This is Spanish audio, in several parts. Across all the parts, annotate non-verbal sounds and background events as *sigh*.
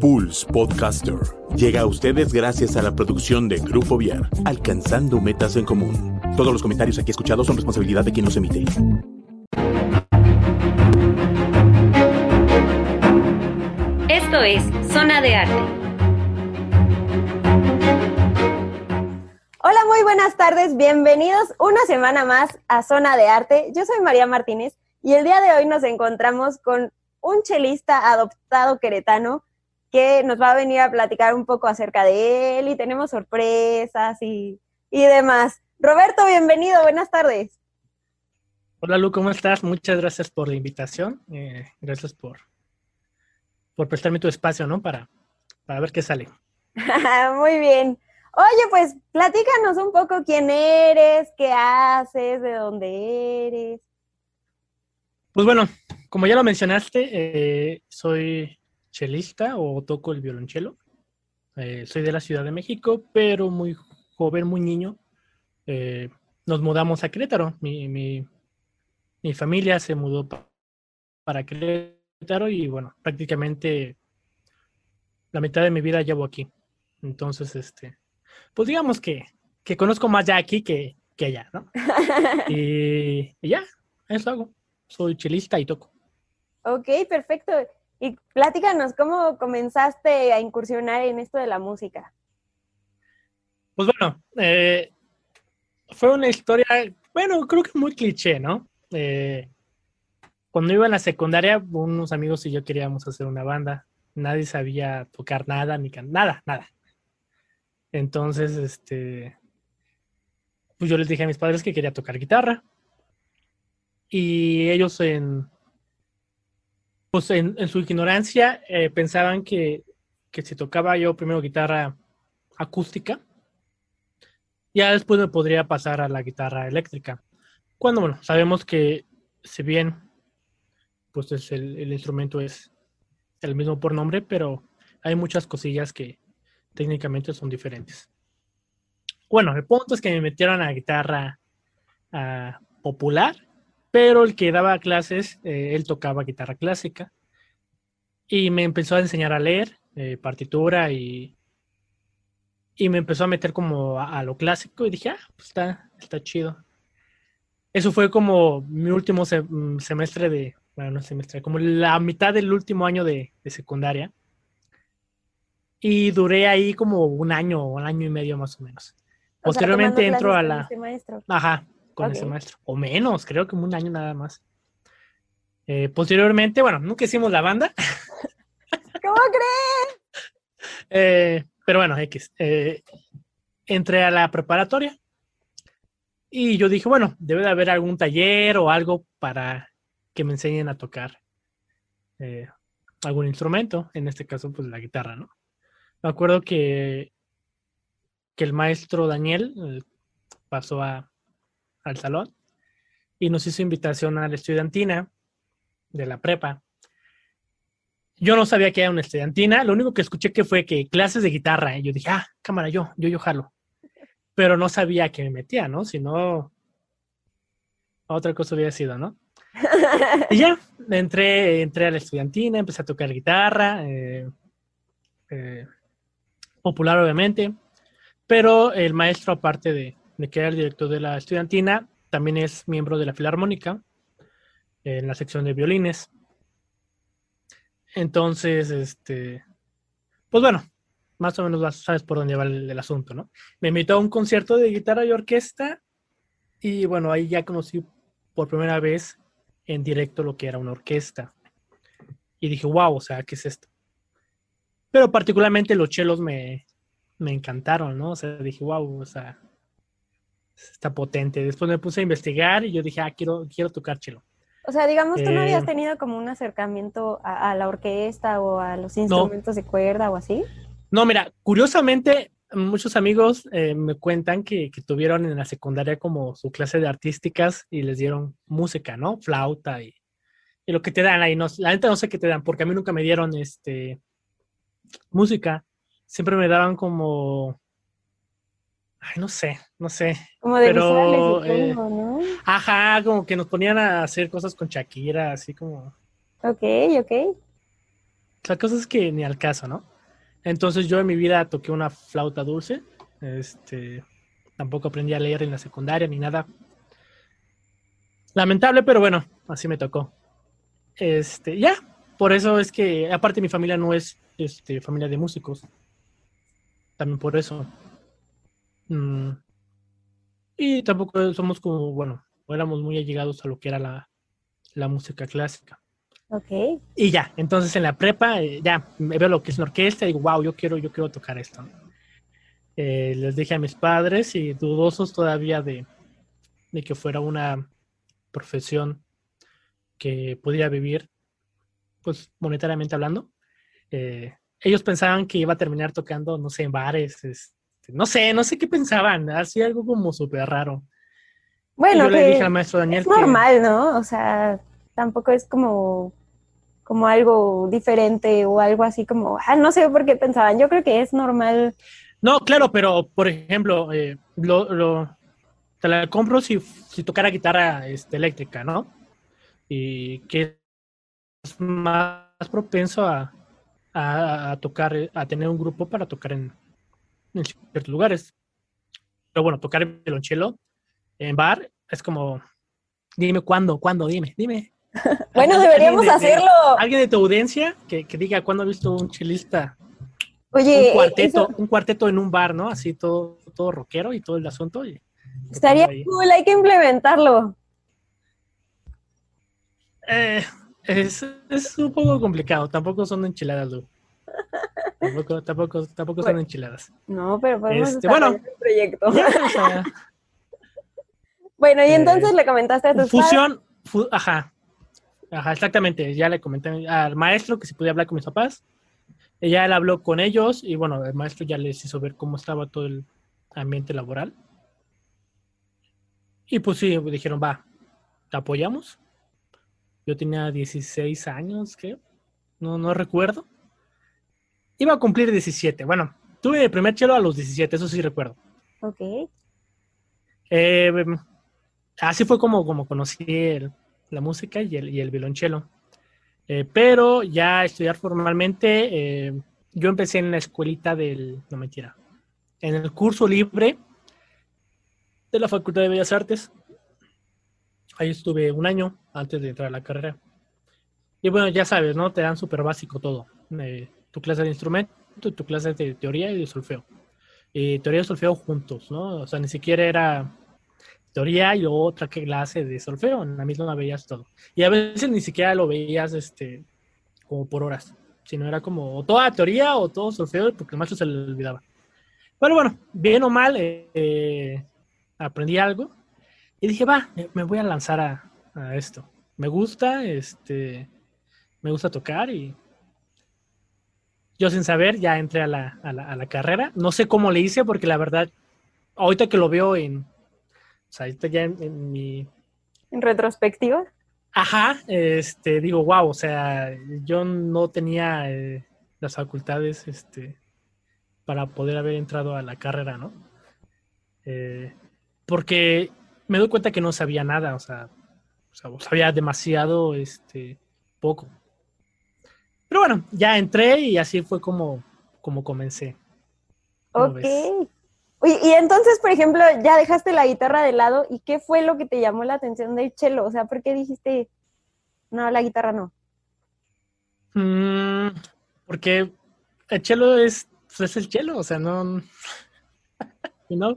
Pulse Podcaster llega a ustedes gracias a la producción de Grupo Viar, alcanzando metas en común. Todos los comentarios aquí escuchados son responsabilidad de quien los emite. Esto es Zona de Arte. Hola, muy buenas tardes. Bienvenidos una semana más a Zona de Arte. Yo soy María Martínez y el día de hoy nos encontramos con un chelista adoptado queretano que nos va a venir a platicar un poco acerca de él y tenemos sorpresas y, demás. Roberto, bienvenido, buenas tardes. Hola Lu, ¿cómo estás? Muchas gracias por la invitación. Eh, gracias por, por prestarme tu espacio, ¿no? Para, para ver qué sale. *laughs* Muy bien. Oye, pues platícanos un poco quién eres, qué haces, de dónde eres. Pues bueno, como ya lo mencionaste, eh, soy chelista o toco el violonchelo. Eh, soy de la Ciudad de México, pero muy joven, muy niño. Eh, nos mudamos a Querétaro. Mi, mi, mi familia se mudó para Querétaro y bueno, prácticamente la mitad de mi vida llevo aquí. Entonces, este, pues digamos que, que conozco más ya aquí que, que allá, ¿no? *laughs* y, y ya, eso hago. Soy chelista y toco. Ok, perfecto. Y platícanos, ¿cómo comenzaste a incursionar en esto de la música? Pues bueno, eh, fue una historia, bueno, creo que muy cliché, ¿no? Eh, cuando iba en la secundaria, unos amigos y yo queríamos hacer una banda. Nadie sabía tocar nada, ni nada, nada. Entonces, este, pues yo les dije a mis padres que quería tocar guitarra. Y ellos en, pues en, su ignorancia eh, pensaban que, si tocaba yo primero guitarra acústica, ya después me podría pasar a la guitarra eléctrica. Cuando, bueno, sabemos que si bien pues es el, instrumento es el mismo por nombre, pero hay muchas cosillas que técnicamente son diferentes. Bueno, el punto es que me metieron a guitarra ah, popular pero el que daba clases, eh, él tocaba guitarra clásica y me empezó a enseñar a leer eh, partitura y, y me empezó a meter como a, lo clásico y dije, ah, pues está, está chido. Eso fue como mi último mm, semestre de, bueno, no semestre, como la mitad del último año de, secundaria. Y duré ahí como un año, un año y medio más o menos. Posteriormente entro a la... Ajá, con ese maestro. O menos, creo que un año nada más. Eh, posteriormente, bueno, nunca hicimos la banda. *laughs* ¿Cómo crees? Eh, pero bueno, X. Eh, entré a la preparatoria y yo dije, bueno, debe de haber algún taller o algo para que me enseñen a tocar algún instrumento, en este caso, pues la guitarra, ¿no? Me acuerdo que, que el maestro Daniel pasó a, al salón y nos hizo invitación a la estudiantina de la prepa. Yo no sabía que era una estudiantina, lo único que escuché que fue que clases de guitarra, y yo dije, ah, cámara, yo, yo, yo jalo. Pero no sabía que me metía, ¿no? Si no, otra cosa hubiera sido, ¿no? *laughs* y ya, entré, entré a la estudiantina, empecé a tocar guitarra, eh, eh, popular obviamente, pero el maestro, aparte de, de que era el director de la estudiantina, también es miembro de la Filarmónica en la sección de violines. Entonces, este, pues bueno, más o menos sabes por dónde va el, asunto, ¿no? Me invitó a un concierto de guitarra y orquesta y bueno, ahí ya conocí por primera vez en directo lo que era una orquesta. Y dije, wow, o sea, ¿qué es esto? Pero particularmente los chelos me, me encantaron, ¿no? O sea, dije, wow, o sea, está potente. Después me puse a investigar y yo dije, ah, quiero, quiero tocar chelo. O sea, digamos, tú no habías eh, tenido como un acercamiento a, la orquesta o a los instrumentos de cuerda o así. No, mira, curiosamente, muchos amigos eh, me cuentan que, tuvieron en la secundaria como su clase de artísticas y les dieron música, ¿no? Flauta y, y lo que te dan ahí. No, la gente no sé qué te dan, porque a mí nunca me dieron este música. Siempre me daban como Ay, no sé, no sé. Como de pero, eh, ¿no? Ajá, como que nos ponían a hacer cosas con Shakira, así como. Ok, ok. La cosa es que ni al caso, ¿no? Entonces yo en mi vida toqué una flauta dulce. Este, tampoco aprendí a leer en la secundaria ni nada. Lamentable, pero bueno, así me tocó. Este, ya, por eso es que, aparte mi familia no es este, familia de músicos. También por eso. Mm. Y tampoco somos como, bueno, éramos muy allegados a lo que era la, la música clásica. Ok. Y ya, entonces en la prepa, eh, ya me veo lo que es una orquesta y digo, wow, yo quiero, yo quiero tocar esto. Eh, les dije a mis padres y dudosos todavía de, de que fuera una profesión que pudiera vivir, pues monetariamente hablando. Eh, ellos pensaban que iba a terminar tocando, no sé, en bares, este, no sé, no sé qué pensaban, así algo como súper raro. Y Bueno, le dije al maestro Daniel es que- normal, ¿no? O sea, tampoco es como, como algo diferente o algo así como, ah, no sé por qué pensaban. Yo creo que es normal. No, claro, pero por ejemplo, eh, lo, lo- te la compro si, si tocara guitarra este, eléctrica, ¿no? Y que es más propenso a, a- a tocar, a tener un grupo para tocar en, en ciertos lugares. Pero bueno, tocar el violonchelo en bar es como, dime cuándo, cuándo, dime, dime. *laughs* Bueno, deberíamos de- de- hacerlo. Alguien de tu audiencia que, que diga cuándo ha visto un chelista Oye, un cuarteto, eso un cuarteto en un bar, ¿no? Así todo, todo rockero y todo el asunto. y estaría cool, hay que implementarlo. Eh, es, es un poco complicado. Tampoco son enchiladas, Lu. Tampoco, tampoco, tampoco son enchiladas. No, pero podemos Este, bueno. proyecto. *laughs* Bueno, y Eh, entonces le comentaste a tus fusión, fu- ajá. Ajá, exactamente. Ya le comenté al maestro que si podía hablar con mis papás. Él habló con ellos y bueno, el maestro ya les hizo ver cómo estaba todo el ambiente laboral. Y pues sí, dijeron, va, te apoyamos. Yo tenía 16 años, creo. No, no recuerdo. Iba a cumplir 17. Bueno, tuve mi primer chelo a los 17, eso sí recuerdo. Ok. Eh, así fue como, como conocí el- la música y el, y el violonchelo. Eh, pero ya a estudiar formalmente, eh, yo empecé en la escuelita del, no mentira, en el curso libre de la Facultad de Bellas Artes. Ahí estuve un año antes de entrar a la carrera. Y bueno, ya sabes, ¿no? Te dan súper básico todo. Eh, tu clase de instrumento, tu clase de teoría y de solfeo. Y teoría y solfeo juntos, ¿no? O sea, ni siquiera era teoría y otra clase de solfeo, en la misma veías todo. Y a veces ni siquiera lo veías este, como por horas, sino era como o toda teoría o todo solfeo, porque el maestro se le olvidaba. Pero bueno, bien o mal, eh, eh, aprendí algo y dije, va, me, voy a lanzar a esto. Me gusta, este, me gusta tocar y yo sin saber ya entré a la, a la, a la carrera. No sé cómo le hice porque la verdad, ahorita que lo veo en, o sea, ahorita ya en, en mi, En retrospectiva. Ajá, este, digo, wow, o sea, yo no tenía eh, las facultades, este, para poder haber entrado a la carrera, ¿no? Eh, porque me doy cuenta que no sabía nada, o sea, o sea, sabía demasiado, este, poco. Pero bueno, ya entré y así fue como, como comencé. ¿Cómo Ok. ves? Y entonces, por ejemplo, ya dejaste la guitarra de lado y ¿qué fue lo que te llamó la atención del cello? O sea, ¿por qué dijiste, no, la guitarra no? Mm, porque el chelo es, pues, es el chelo, o sea, no. *laughs* ¿No?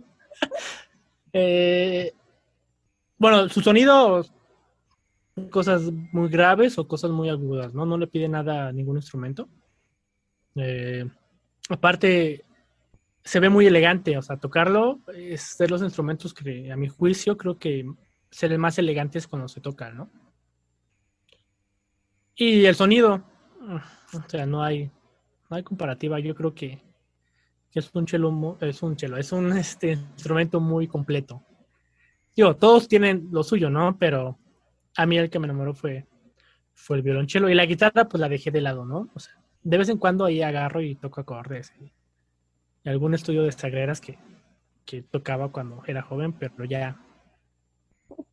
Eh, bueno, su sonido, cosas muy graves o cosas muy agudas, ¿no? No le pide nada a ningún instrumento. Eh, aparte, se ve muy elegante, o sea, tocarlo es de los instrumentos que, a mi juicio, creo que se ven más elegantes cuando se tocan, ¿no? Y el sonido, o sea, no hay, no hay comparativa. Yo creo que, es un chelo, es un chelo, es un este, instrumento muy completo. Digo, todos tienen lo suyo, ¿no? Pero a mí el que me enamoró fue, fue el violonchelo. Y la guitarra, pues la dejé de lado, ¿no? O sea, de vez en cuando ahí agarro y toco acordes. Y, y algún estudio de sagreras que, que tocaba cuando era joven, pero ya,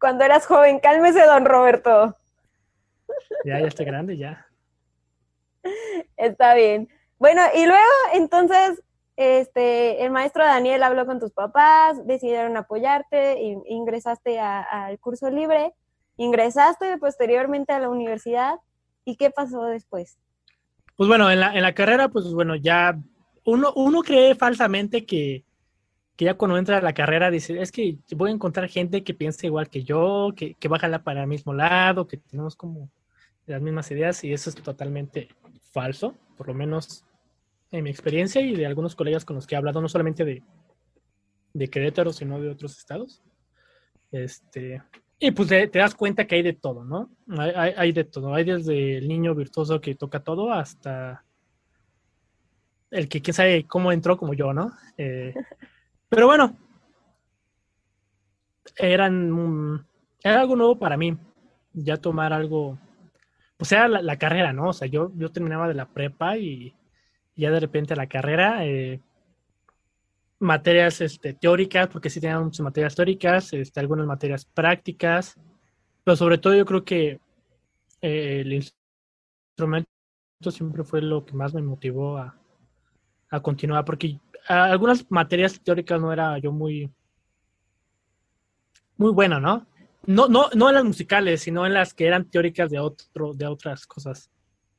Cuando eras joven, cálmese, don Roberto. ya, ya está grande, ya. Está bien. Bueno, y luego entonces este, el maestro Daniel habló con tus papás, decidieron apoyarte, ingresaste al curso libre, ingresaste posteriormente a la universidad. ¿Y qué pasó después? Pues bueno, en la, en la carrera, pues bueno, ya uno, uno cree falsamente que, que ya cuando entra a la carrera dice, es que voy a encontrar gente que piense igual que yo, que, que va a jalar para el mismo lado, que tenemos como las mismas ideas y eso es totalmente falso, por lo menos en mi experiencia y de algunos colegas con los que he hablado, no solamente de, de Querétaro, sino de otros estados. Este, y pues te, das cuenta que hay de todo, ¿no? Hay, hay, de todo. Hay desde el niño virtuoso que toca todo hasta el que quién sabe cómo entró como yo, ¿no? Eh, *laughs* pero bueno, eran, era algo nuevo para mí, ya tomar algo, pues era la, carrera, ¿no? O sea, yo, yo terminaba de la prepa y ya de repente la carrera, eh, materias este, teóricas, porque sí tenían muchas materias teóricas, este, algunas materias prácticas, pero sobre todo yo creo que eh, el instrumento siempre fue lo que más me motivó a, a continuar, porque algunas materias teóricas no era yo muy muy bueno, ¿no? No, no, no en las musicales, sino en las que eran teóricas de otro, de otras cosas.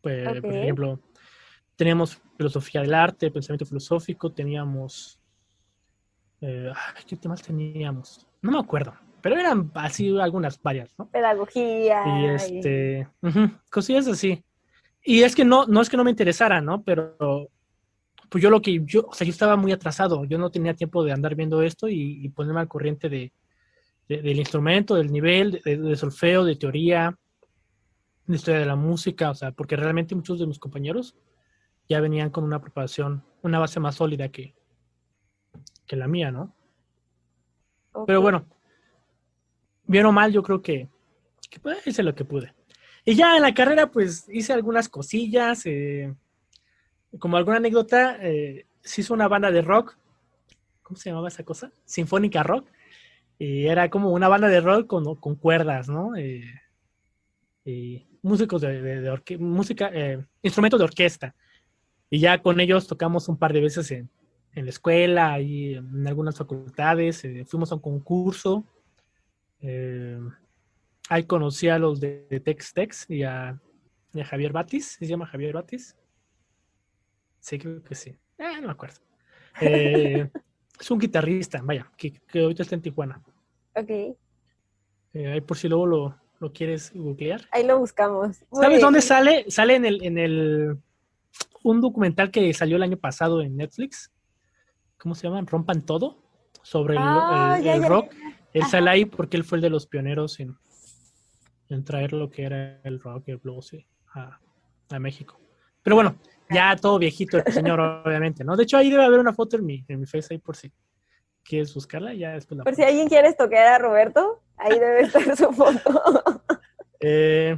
Pues, Por ejemplo, teníamos filosofía del arte, pensamiento filosófico, teníamos eh, ¿qué temas teníamos? No me acuerdo, pero eran así algunas varias, ¿no? Pedagogía. Y este, cosillas así. Y es que no, no es que no me interesara, ¿no? Pero pues yo lo que yo, o sea, yo estaba muy atrasado, yo no tenía tiempo de andar viendo esto y, ponerme al corriente de, del instrumento, del nivel, de, solfeo, de teoría, de historia de la música, o sea, porque realmente muchos de mis compañeros ya venían con una preparación, una base más sólida que, que la mía, ¿no? Pero bueno, bien o mal, yo creo que, que hice lo que pude. Y ya en la carrera, pues hice algunas cosillas, eh, como alguna anécdota, eh, se hizo una banda de rock. ¿Cómo se llamaba esa cosa? Sinfónica Rock. Y era como una banda de rock con, con cuerdas, ¿no? Eh, y músicos de, música, eh, instrumentos de orquesta. Y ya con ellos tocamos un par de veces en, en la escuela y en algunas facultades. fuimos a un concurso. ahí conocí a los de, Tex Tex y a, y a Javier Batis. Se llama Javier Batis. Sí, creo que sí. Eh, no me acuerdo. Eh, es un guitarrista, vaya, que, que, ahorita está en Tijuana. Ok. Eh, ahí por si luego lo, lo, quieres googlear. Ahí lo buscamos. ¿Sabes dónde sale? Sale en el, en el un documental que salió el año pasado en Netflix. ¿Cómo se llama? Rompan todo. Sobre el, ah, rock. Él sale ahí porque él fue el de los pioneros en, en traer lo que era el rock, el blues a, a México. Pero bueno, ya todo viejito el señor, obviamente, ¿no? De hecho, ahí debe haber una foto en mi, en mi face ahí por si quieres buscarla, ya después la Por si alguien quiere tocar a Roberto, ahí debe estar su foto. *laughs* Eh,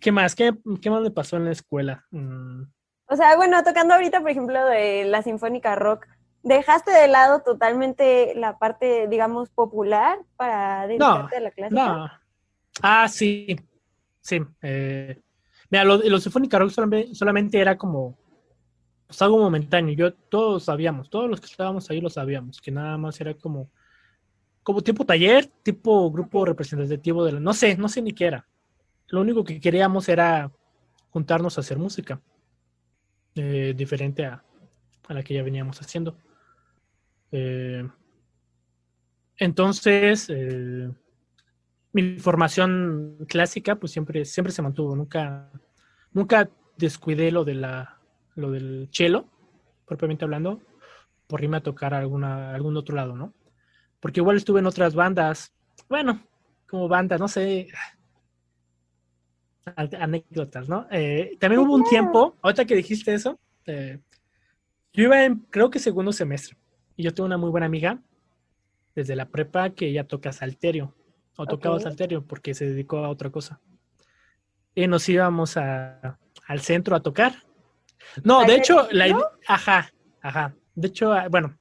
¿Qué más? ¿Qué, ¿Qué, más le pasó en la escuela? Mm. O sea, bueno, tocando ahorita, por ejemplo, de la Sinfónica Rock, ¿dejaste de lado totalmente la parte, digamos, popular para dedicarte a la clásica? No. Ah, sí. Sí. Eh, Mira, lo, lo Sinfónica Rock solamente, era como pues, algo momentáneo. Yo todos sabíamos, todos los que estábamos ahí lo sabíamos, que nada más era como, como tipo taller, tipo grupo representativo de la, no sé, no sé ni qué era. Lo único que queríamos era juntarnos a hacer música, eh, diferente a, la que ya veníamos haciendo. Eh, entonces, eh, mi formación clásica pues siempre, siempre se mantuvo, nunca, nunca descuidé lo de la, lo del cello, propiamente hablando, por irme a tocar a alguna, algún otro lado, ¿no? Porque igual estuve en otras bandas, bueno, como bandas, no sé, anécdotas, ¿no? Eh, también hubo un tiempo, ahorita que dijiste eso, eh, yo iba en, creo que segundo semestre, y yo tengo una muy buena amiga desde la prepa que ella toca salterio o tocaba salterio porque se dedicó a otra cosa. Y nos íbamos a, al centro a tocar. No, de hecho, la idea, ajá, ajá. De hecho, ah, bueno,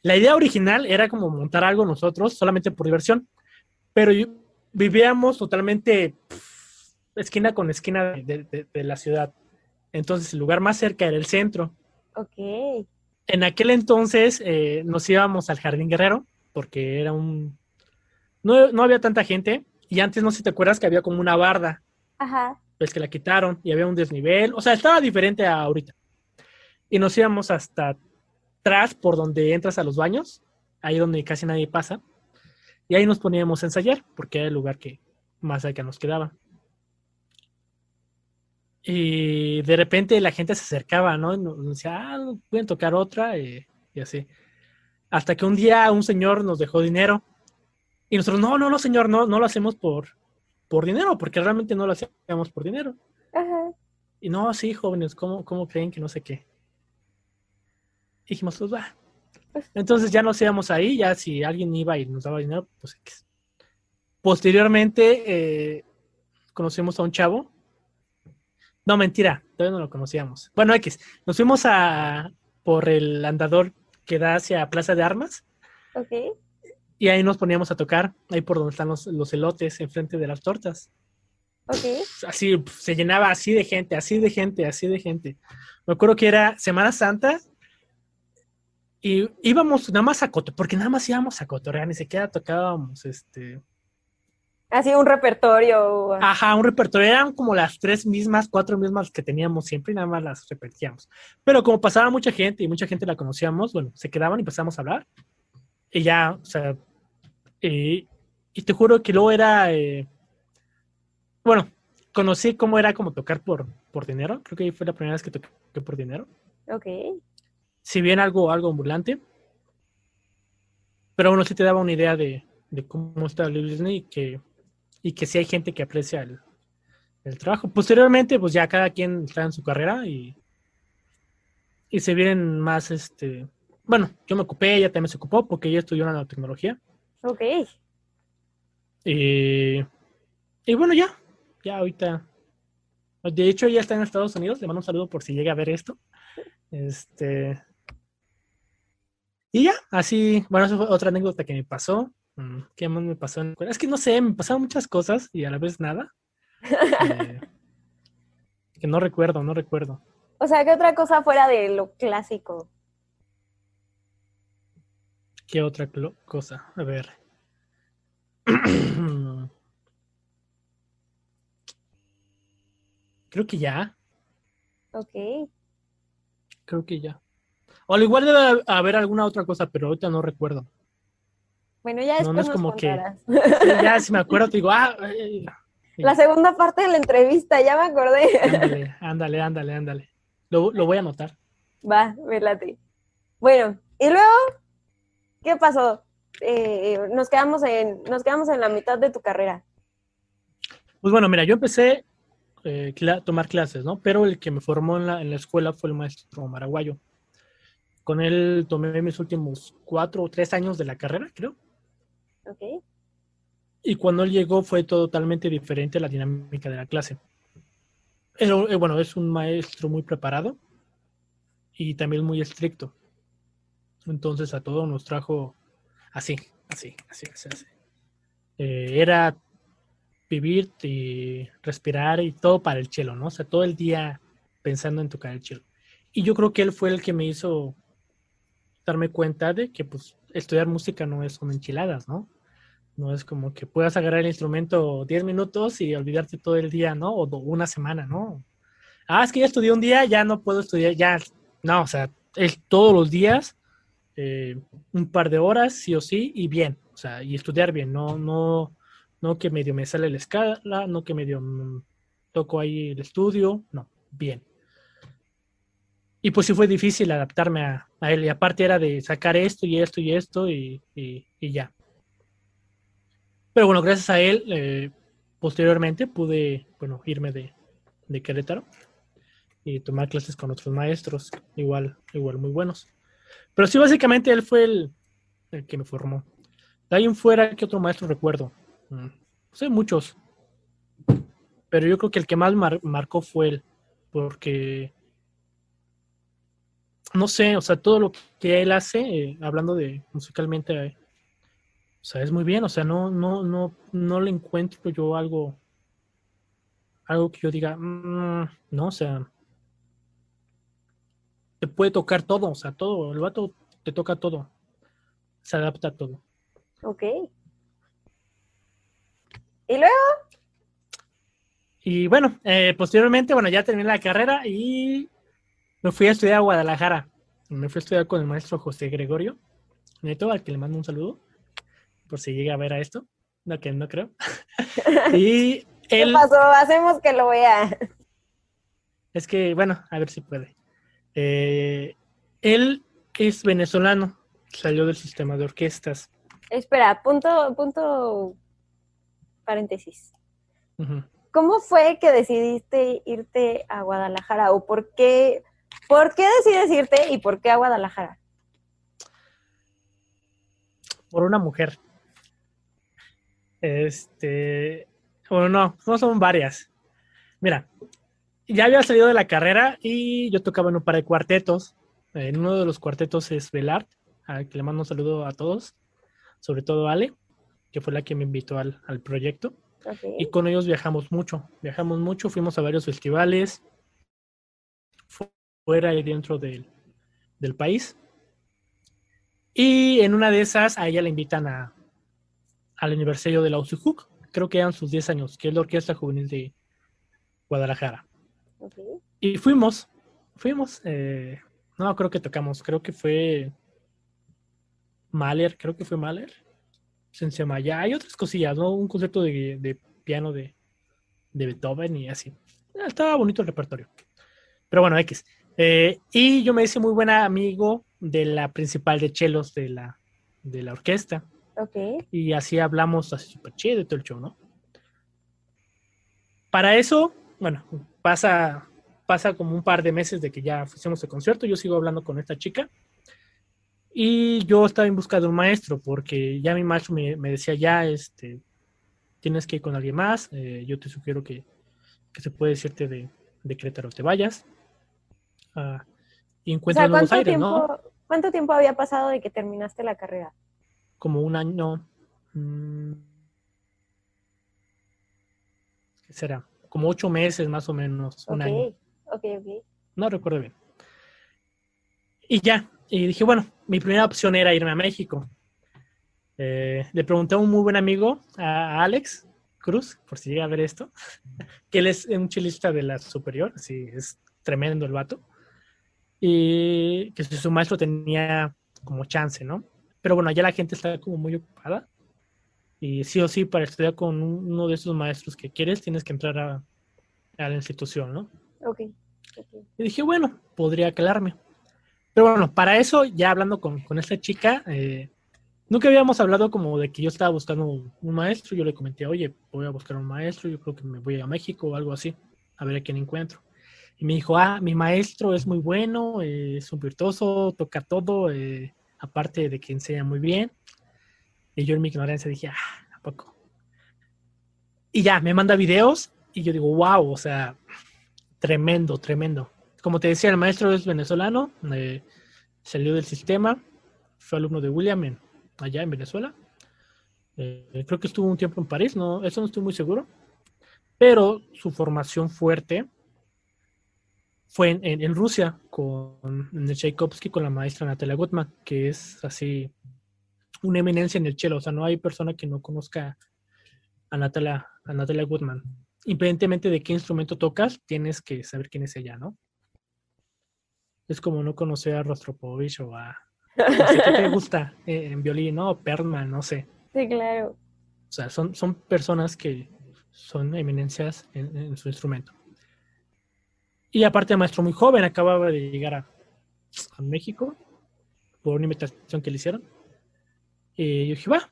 la idea original era como montar algo nosotros, solamente por diversión, pero vivíamos totalmente esquina con esquina de, la ciudad. Entonces el lugar más cerca era el centro. Ok. En aquel entonces eh, nos íbamos al Jardín Guerrero porque era un... No, no había tanta gente y antes no sé si te acuerdas que había como una barda, Ajá. pues que la quitaron y había un desnivel, o sea, estaba diferente a ahorita. Y nos íbamos hasta atrás por donde entras a los baños, ahí donde casi nadie pasa, y ahí nos poníamos a ensayar porque era el lugar que más cerca nos quedaba. Y de repente la gente se acercaba, ¿no? Y nos decía, ah, pueden tocar otra, y, y así. Hasta que un día un señor nos dejó dinero. Y nosotros, no, no, no, señor, no, no lo hacemos por, por dinero, porque realmente no lo hacíamos por dinero. Ajá. Y no, sí, jóvenes, ¿cómo, cómo creen que no sé qué? Y dijimos, pues va. Entonces ya nos íbamos ahí, ya si alguien iba y nos daba dinero, pues. Posteriormente eh, conocimos a un chavo. No, mentira, todavía no lo conocíamos. Bueno, X, nos fuimos a por el andador que da hacia Plaza de Armas Ok. y ahí nos poníamos a tocar, ahí por donde están los, los elotes, enfrente de las tortas. Ok. Así pf, se llenaba así de gente, así de gente, así de gente. Me acuerdo que era Semana Santa y íbamos nada más a cotorrear, porque nada más íbamos a cotorrear, ni siquiera tocábamos este. Así un repertorio. Ajá, un repertorio. Eran como las tres mismas, cuatro mismas que teníamos siempre y nada más las repetíamos. Pero como pasaba mucha gente y mucha gente la conocíamos, bueno, se quedaban y empezamos a hablar. Y ya, o sea, y, y te juro que luego era. eh, bueno, conocí cómo era como tocar por, por dinero. Creo que ahí fue la primera vez que toqué por dinero. Ok. Si bien algo, algo ambulante. Pero bueno, sí te daba una idea de, de cómo está Disney y que, y que sí hay gente que aprecia el, el trabajo. Posteriormente, pues ya cada quien está en su carrera y, y se vienen más, este, bueno, yo me ocupé, ella también se ocupó porque ella estudió nanotecnología. Ok. Y, y bueno, ya, ya ahorita. De hecho, ella está en Estados Unidos. Le mando un saludo por si llega a ver esto. Este. Y ya, así. Bueno, eso fue otra anécdota que me pasó. Mm, ¿Qué más me pasó? en la escuela? Es que no sé, me pasaron muchas cosas y a la vez nada. *laughs* Eh, que no recuerdo, no recuerdo. O sea, ¿qué otra cosa fuera de lo clásico? ¿Qué otra cosa? A ver. *clears throat* Creo que ya. Ok. Creo que ya. O al igual debe haber alguna otra cosa, pero ahorita no recuerdo. Bueno, ya No, después no es nos como que-. Ya si me acuerdo te digo, ah, eh, La segunda parte de la entrevista, ya me acordé. ándale, ándale, ándale, ándale. Lo, lo voy a anotar. Va, me late. Bueno, y luego, ¿qué pasó? Eh, nos quedamos en, nos quedamos en la mitad de tu carrera. Pues bueno, mira, yo empecé eh, tomar clases, ¿no? Pero el que me formó en la, en la escuela fue el maestro Maraguayo. Con él tomé mis últimos cuatro o tres años de la carrera, creo. Y cuando él llegó fue totalmente diferente la dinámica de la clase. Eh, bueno, es un maestro muy preparado y también muy estricto. Entonces a todos nos trajo así, así, así, así, así. Eh, era vivir y respirar y todo para el chelo, ¿no? O sea, todo el día pensando en tocar el chelo. Y yo creo que él fue el que me hizo darme cuenta de que pues estudiar música no es son enchiladas, ¿no? No es como que puedas agarrar el instrumento 10 minutos y olvidarte todo el día, ¿no? O una semana, ¿no? Ah, es que ya estudié un día, ya no puedo estudiar, ya. No, o sea, es todos los días, eh, un par de horas, sí o sí, y bien. O sea, y estudiar bien, no, no, no que medio me sale la escala, no que medio toco ahí el estudio, no, bien. Y pues sí fue difícil adaptarme a, a él. Y aparte era de sacar esto y esto y esto y- y ya. Pero bueno, gracias a él, eh, posteriormente pude, bueno, irme de, de Querétaro y tomar clases con otros maestros, igual, igual muy buenos. Pero sí, básicamente él fue el, que me formó. De ahí en fuera, ¿qué otro maestro recuerdo? Mm, sé, muchos. Pero yo creo que el que más mar- marcó fue él, porque no sé, o sea, todo lo que él hace, eh, hablando de musicalmente, o sea, es muy bien, o sea, no, no, no, no le encuentro yo algo, algo que yo diga, "Mm", no, o sea, te puede tocar todo, o sea, todo, el vato te toca todo, se adapta a todo. Ok. ¿Y luego? Y bueno, eh, posteriormente, bueno, ya terminé la carrera y me fui a estudiar a Guadalajara. Me fui a estudiar con el maestro José Gregorio Neto, al que le mando un saludo, por si llega a ver a esto. No, que no creo. *laughs* y ¿Qué él, pasó? Hacemos que lo vea. es que, bueno, a ver si puede. Eh, él es venezolano, salió del sistema de orquestas. Espera, punto, punto, paréntesis. ¿Cómo fue que decidiste irte a Guadalajara? ¿O por qué, por qué decides irte y por qué a Guadalajara? por una mujer. Este, bueno, no, no son varias. Mira, ya había salido de la carrera y yo tocaba en un par de cuartetos. En uno de los cuartetos es Velart, al que le mando un saludo a todos, sobre todo a Ale, que fue la que me invitó al, al proyecto. Y con ellos viajamos mucho, viajamos mucho, fuimos a varios festivales, fu- fuera y dentro del, del país. Y en una de esas, a ella la invitan a, al aniversario de la UCIJUC, creo que eran sus 10 años, que es la Orquesta Juvenil de Guadalajara. Y fuimos, fuimos, eh, no creo que tocamos, creo que fue Mahler, creo que fue Mahler, Sensemaya, hay otras cosillas, ¿no? Un concierto de, de piano de, de Beethoven y así. Ah, Estaba bonito el repertorio. Pero bueno, X. Eh, y yo me hice muy buen amigo de la principal de chelos de la, de la orquesta. Ok. Y así hablamos así súper chido y todo el show, ¿no? Para eso, bueno, pasa, pasa como un par de meses de que ya hicimos el concierto, yo sigo hablando con esta chica y yo estaba en busca de un maestro porque ya mi maestro me, me decía, ya, este, tienes que ir con alguien más, eh, yo te sugiero que, que se puede decirte de, de Querétaro te vayas ah, y O encuentra sea, nuevos ¿cuánto aires, tiempo, ¿no? ¿cuánto tiempo había pasado de que terminaste la carrera? Como un año. mm, ¿Qué será? Como ocho meses más o menos, un Ok, año. ok, ok. No recuerdo bien. Y ya, y dije, bueno, mi primera opción era irme a México. Eh, le pregunté a un muy buen amigo, a Alex Cruz, por si llega a ver esto, *laughs* que él es un chilista de la superior, así es tremendo el vato, y que su maestro tenía como chance, ¿no? Pero bueno, allá la gente está como muy ocupada. Y sí o sí, para estudiar con un- uno de esos maestros que quieres, tienes que entrar a, a la institución, ¿no? Ok. ok. Y dije, bueno, podría calarme. Pero bueno, para eso, ya hablando con, con esta chica, eh, nunca habíamos hablado como de que yo estaba buscando un maestro. Yo le comenté, oye, voy a buscar un maestro, yo creo que me voy a México o algo así, a ver a quién encuentro. Y me dijo, ah, mi maestro es muy bueno, eh, es un virtuoso, toca todo, eh, aparte de que enseña muy bien. Y yo en mi ignorancia dije, ah, ¿a poco? Y ya, me manda videos y yo digo, wow, o sea, tremendo, tremendo. Como te decía, el maestro es venezolano, salió del sistema, fue alumno de William allá en Venezuela. Eh, creo que estuvo un tiempo en París, no, eso no estoy muy seguro. Pero su formación fuerte fue en, en- en Rusia con en el Tchaikovsky con la maestra Natalia Gutman, que es así una eminencia en el cello. O sea, no hay persona que no conozca a Natalia, a Natalia Gutman. Independientemente de qué instrumento tocas, tienes que saber quién es ella, ¿no? Es como no conocer a Rostropovich o a... no sé, ¿Qué te *laughs* gusta eh, en violín, no? O Perlman, no sé. Sí, claro. O sea, son, son personas que son eminencias en, en su instrumento. Y aparte, maestro muy joven, acababa de llegar a, a México por una invitación que le hicieron. Y yo dije, va.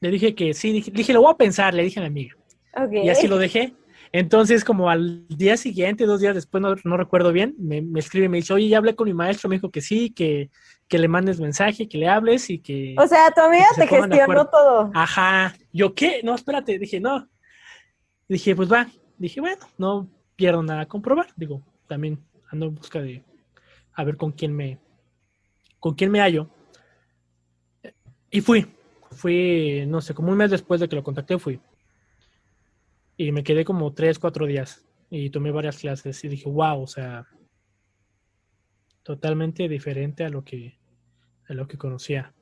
Le dije que sí, dije, dije, lo voy a pensar, le dije a mi amiga. Ok. Y así lo dejé. Entonces, como al día siguiente, dos días después, no, no recuerdo bien, me, me escribe y me dice, oye, ya hablé con mi maestro, me dijo que sí, que, que le mandes mensaje, que le hables y que... O sea, tu amiga se te gestionó todo. Ajá. ¿Yo qué? No, espérate. Dije, no. Dije, pues va. Dije, bueno, no pierdo nada a comprobar. Digo, también ando en busca de a ver con quién me con quién me hallo. Y fui. Fui, no sé, como un mes después de que lo contacté, fui. Y me quedé como tres, cuatro días. Y tomé varias clases y dije, wow, o sea, totalmente diferente a lo que, a lo que conocía.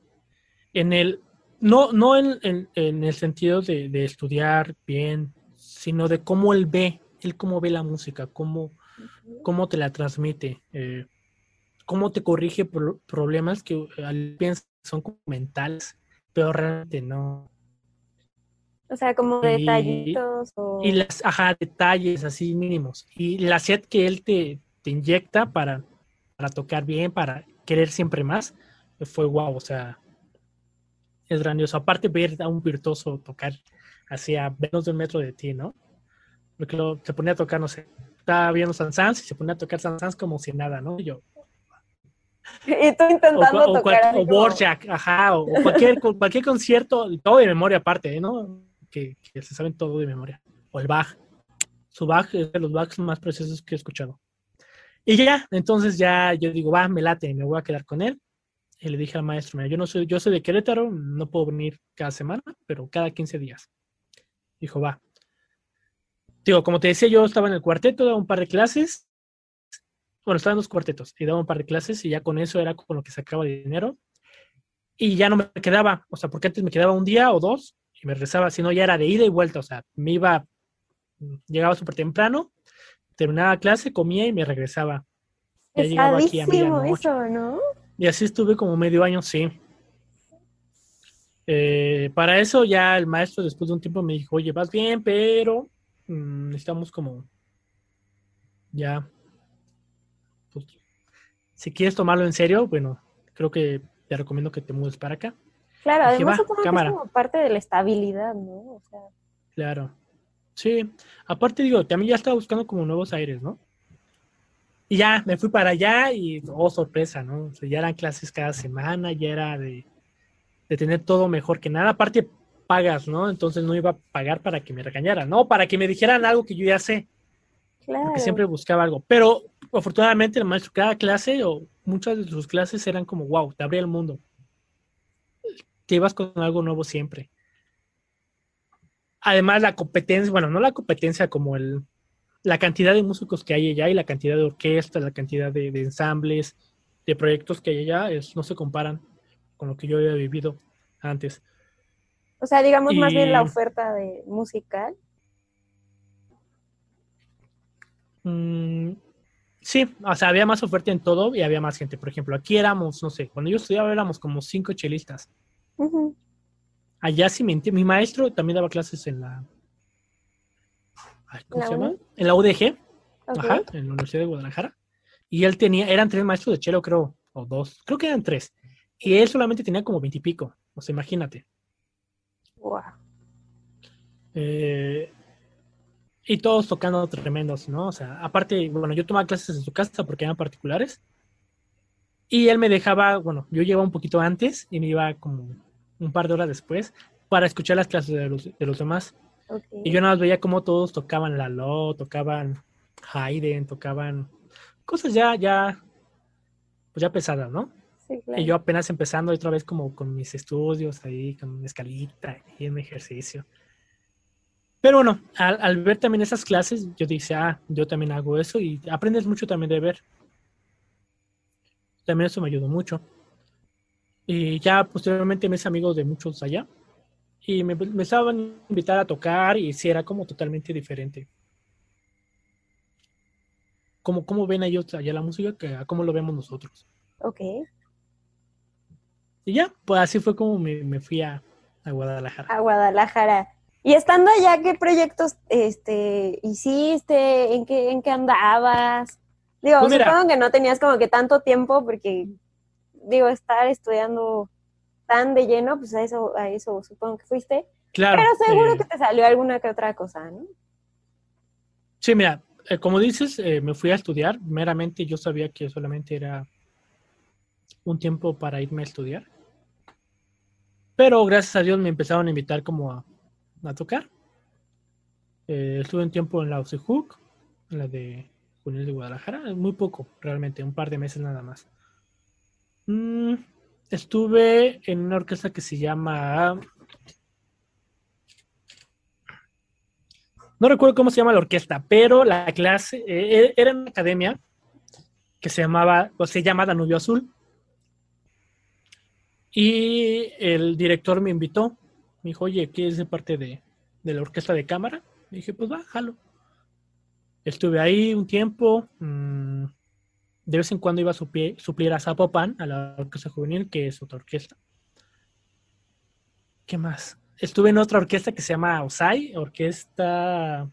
En el, no, no en, en- en el sentido de, de estudiar bien, sino de cómo él ve, él cómo ve la música, cómo, cómo te la transmite, eh, cómo te corrige pro- problemas que al piensas son mentales, pero realmente no. O sea, como Y- detallitos o... Y las, ajá, detalles así mínimos. Y la sed que él te, te inyecta para, para tocar bien, para querer siempre más, fue guau, o sea, es grandioso. Aparte ver a un virtuoso tocar hacia menos de un metro de ti, ¿no? Porque lo- se ponía a tocar, no sé, estaba viendo Sansans y se ponía a tocar Sansans como si nada, ¿no? Y yo, Y tú o, intentando cua- o tocar o Borjak, ajá, o cualquier, cualquier concierto, todo de memoria aparte, ¿no? Que, que se saben todo de memoria. O el Bach. Su Bach es de los Bachs más preciosos que he escuchado. Y ya, entonces ya yo digo, va, me late, me voy a quedar con él. Y le dije al maestro, mira, yo no soy, yo soy de Querétaro, no puedo venir cada semana, pero cada 15 días. Dijo, va. Digo, como te decía, yo estaba en el cuarteto, daba un par de clases. Bueno, estaba en dos cuartetos y daba un par de clases y ya con eso era con lo que sacaba de dinero. Y ya no me quedaba, o sea, porque antes me quedaba un día o dos y me regresaba, si no ya era de ida y vuelta, o sea, me iba, llegaba súper temprano, terminaba clase, comía y me regresaba. Ya llegaba aquí a eso, ¿no? Y así estuve como medio año, sí. Eh, para eso ya el maestro después de un tiempo me dijo, oye, vas bien, pero mm, necesitamos como ya, pues, si quieres tomarlo en serio, bueno, creo que te recomiendo que te mudes para acá. Claro, además supongo que es como parte de la estabilidad, ¿no? O sea, Claro. Sí, aparte digo, también ya estaba buscando como nuevos aires, ¿no? Y ya, me fui para allá y, oh, sorpresa, ¿no? O sea, ya eran clases cada semana, ya era de, de tener todo mejor que nada. Aparte, pagas, ¿no? Entonces no iba a pagar para que me regañaran, no, para que me dijeran algo que yo ya sé, claro. porque siempre buscaba algo. Pero afortunadamente el maestro, cada clase o muchas de sus clases eran como, wow, te abría el mundo. Te ibas con algo nuevo siempre. Además, la competencia, bueno, no la competencia como el, la cantidad de músicos que hay allá y la cantidad de orquestas, la cantidad de, de ensambles, de proyectos que hay allá, es, no se comparan con lo que yo había vivido antes. O sea, digamos más bien la oferta de musical. Mm, sí, o sea, había más oferta en todo y había más gente. Por ejemplo, aquí éramos, no sé, cuando yo estudiaba éramos como cinco chelistas. Allá sí mentí. Mi maestro también daba clases en la. ay, ¿Cómo ¿La se llama? En la UDG, ajá, en la Universidad de Guadalajara. Y él tenía, eran tres maestros de chelo, creo, o dos, creo que eran tres. Y él solamente tenía como veintipico. O sea, imagínate. Eh, y todos tocando tremendos, ¿no? O sea, aparte, bueno, yo tomaba clases en su casa porque eran particulares. Y él me dejaba, bueno, yo llegaba un poquito antes y me iba como un par de horas después para escuchar las clases de los, de los demás. Y yo nada más veía cómo todos tocaban Lalo, tocaban Haydn, tocaban cosas ya, ya, pues ya pesadas, ¿no? Sí, claro. Y yo apenas empezando otra vez como con mis estudios ahí, con mi escalita y en mi ejercicio. Pero bueno, al, al ver también esas clases, yo dije, ah, yo también hago eso y aprendes mucho también de ver. También eso me ayudó mucho. Y ya posteriormente me hice amigo de muchos allá y me, me estaban invitar a tocar y sí, era como totalmente diferente. Como, cómo ven ellos allá la música que cómo lo vemos nosotros. Ok. Y ya, pues así fue como me, me fui a, a Guadalajara. A Guadalajara. Y estando allá, ¿qué proyectos este, hiciste? ¿En qué, ¿En qué andabas? Digo, Pues mira. supongo que no tenías como que tanto tiempo porque, digo, estar estudiando tan de lleno, pues a eso, a eso supongo que fuiste. Claro. Pero seguro eh, que te salió alguna que otra cosa, ¿no? Sí, mira, eh, como dices, eh, me fui a estudiar. Meramente yo sabía que solamente era un tiempo para irme a estudiar. Pero gracias a Dios me empezaron a invitar como a, tocar. Eh, estuve un tiempo en la UCIJUC, en la de Juvenil de Guadalajara, muy poco, realmente, un par de meses nada más. Mm, estuve en una orquesta que se llama No recuerdo cómo se llama la orquesta, pero la clase eh, era una academia que se llamaba, o se llama Danubio Azul. Y el director me invitó, me dijo, oye, ¿quieres ser parte de, de la orquesta de cámara? Y dije, pues va. Estuve ahí un tiempo. mm, de vez en cuando iba a suplir, suplir a Zapopan, a la orquesta juvenil, que es otra orquesta. ¿Qué más? Estuve en otra orquesta que se llama OSAI, orquesta.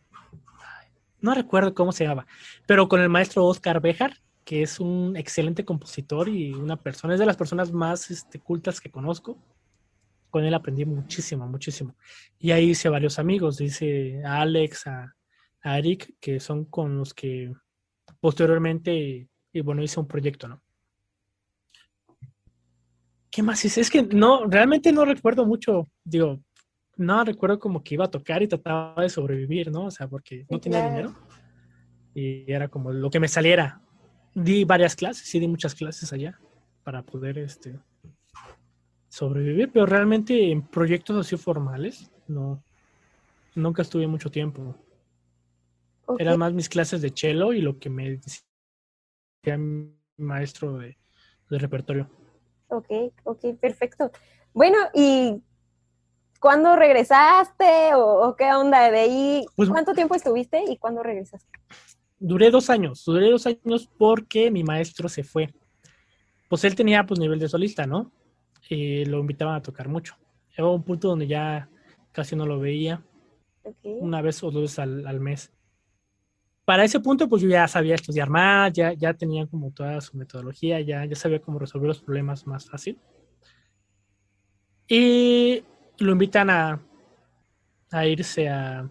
No recuerdo cómo se llama, pero con el maestro Oscar Bejar, que es un excelente compositor y una persona, es de las personas más este, cultas que conozco. Con él aprendí muchísimo, muchísimo. Y ahí hice varios amigos, dice a Alex, a, a Eric, que son con los que posteriormente, y bueno, hice un proyecto, ¿no? ¿Qué más hice? Es que no, realmente no recuerdo mucho, digo, no recuerdo como que iba a tocar y trataba de sobrevivir, ¿no? O sea, porque no tenía claro. dinero. Y era como lo que me saliera. Di varias clases, sí di muchas clases allá para poder este sobrevivir, pero realmente en proyectos así formales, no, nunca estuve mucho tiempo. Eran más mis clases de cello y lo que me decía mi maestro de, de repertorio. ok, ok, perfecto. Bueno, ¿y cuándo regresaste o, o qué onda de ahí? Pues- ¿Cuánto tiempo estuviste y cuándo regresaste? Duré dos años, duré dos años porque mi maestro se fue. Pues él tenía pues nivel de solista, ¿no? Y lo invitaban a tocar mucho. Llegó a un punto donde ya casi no lo veía, una vez o dos veces al, al mes. Para ese punto, pues yo ya sabía estudiar más, ya, ya tenía como toda su metodología, ya, ya sabía cómo resolver los problemas más fácil. Y lo invitan a, a irse a...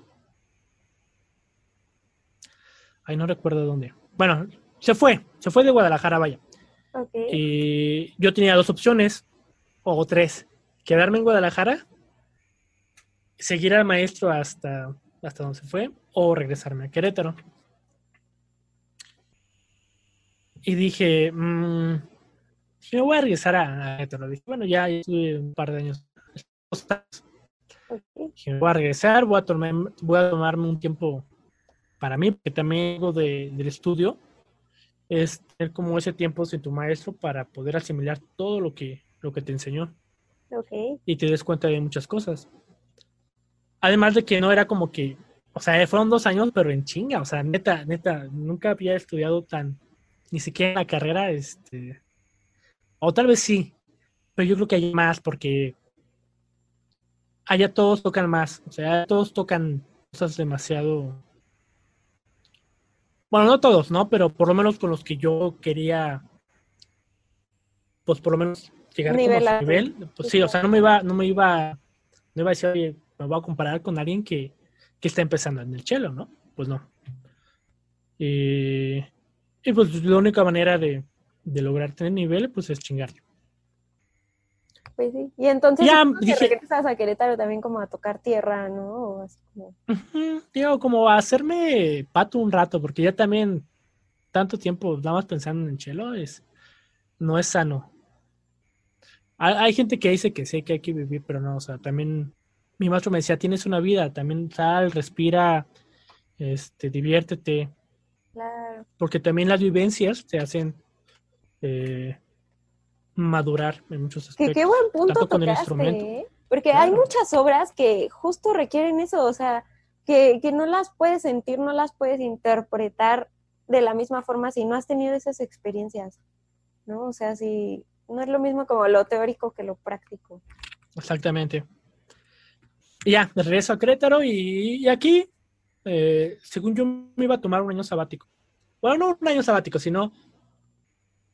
Ay, no recuerdo dónde. Bueno, se fue, se fue de Guadalajara, vaya. Y yo tenía dos opciones, o tres. Quedarme en Guadalajara, seguir al maestro hasta, hasta donde se fue, o regresarme a Querétaro. Y dije, mm, dije, me voy a regresar a, Querétaro. Dije, bueno, ya estuve un par de años. ok, Dije, voy a regresar, voy a, tomar, voy a tomarme un tiempo para mí, porque también de, del estudio es tener como ese tiempo sin tu maestro para poder asimilar todo lo que, lo que te enseñó ok, y te des cuenta de muchas cosas. Además de que no era como que, o sea, fueron dos años, pero en chinga, o sea, neta, neta, nunca había estudiado tan, ni siquiera en la carrera, este, o tal vez sí, pero yo creo que hay más porque allá todos tocan más, o sea, todos tocan cosas demasiado, bueno, no todos, ¿no? Pero por lo menos con los que yo quería, pues por lo menos llegar como a nivel, pues Sí, o sea, no me iba, no me iba, no iba a decir, oye, me voy a comparar con alguien que, que está empezando en el chelo, ¿no? Pues no. Y, y pues la única manera de, de lograr tener nivel, pues es chingar. Pues sí. Y entonces Ya, que dije- regresas a Querétaro también como a tocar tierra, ¿no? O así como... Digo, como a hacerme pato un rato, porque ya también tanto tiempo nada más pensando en el chelo es, no es sano. Hay, hay gente que dice que sí, que hay que vivir, pero no, o sea, también mi maestro me decía, tienes una vida, también sal, respira, este, diviértete, Claro. porque también las vivencias te hacen eh, madurar en muchos Que aspectos. qué buen punto tanto con el instrumento. ¿eh? Porque hay muchas obras que justo requieren eso, o sea, que, que no las puedes sentir, no las puedes interpretar de la misma forma si no has tenido esas experiencias, ¿no? O sea, si no es lo mismo como lo teórico que lo práctico. Exactamente. Y ya, regreso a Querétaro y, y aquí, eh, según yo me iba a tomar un año sabático. Bueno, no un año sabático, sino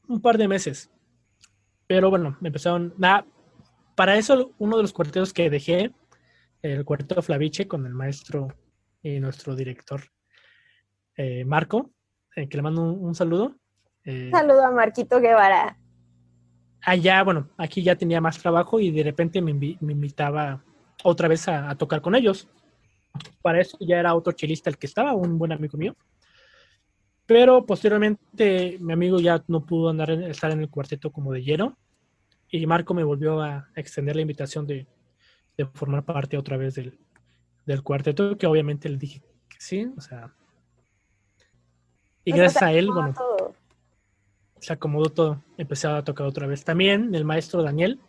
un par de meses. Pero bueno, me empezaron... Nada, para eso uno de los cuartetos que dejé, el cuarteto Flaviche con el maestro y nuestro director eh, Marco, eh, que le mando un, un saludo. eh, Saludo a Marquito Guevara. allá, bueno, aquí ya tenía más trabajo y de repente me, invi- me invitaba otra vez a, a tocar con ellos. Para eso ya era otro chelista el que estaba, un buen amigo mío. Pero posteriormente mi amigo ya no pudo andar en- estar en el cuarteto como de lleno y Marco me volvió a extender la invitación de, de formar parte otra vez del, del cuarteto, que obviamente le dije que sí, o sea. Y gracias a él, bueno, todo. se acomodó todo. Empecé a tocar otra vez. También el maestro Daniel.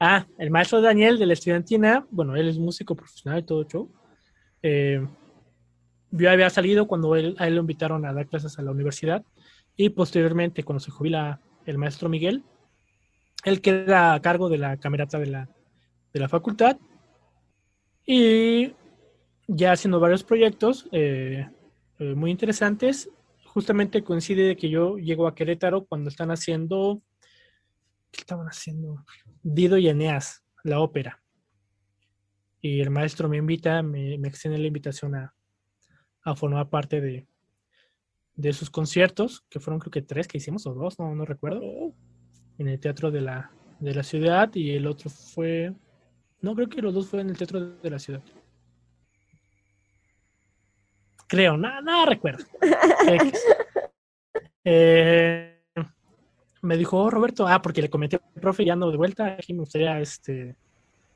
Ah, el maestro Daniel de la estudiantina, bueno, él es músico profesional y todo show. Eh, yo había salido cuando él, a él lo invitaron a dar clases a la universidad y posteriormente cuando se jubila el maestro Miguel, él queda a cargo de la camerata de la, de la facultad y ya haciendo varios proyectos eh, eh, muy interesantes. Justamente coincide de que yo llego a Querétaro cuando están haciendo, ¿qué estaban haciendo? Dido y Eneas, la ópera. Y el maestro me invita, me extiende la invitación a, a formar parte de, de sus conciertos, que fueron creo que tres que hicimos o dos, no, no recuerdo, en el teatro de la, de la ciudad y el otro fue, no creo que los dos fueron en el teatro de la ciudad. Creo, nada, nada recuerdo. Eh, me dijo, "Oh, Roberto, ah, porque le comenté profe, ya ando de vuelta, aquí me gustaría este,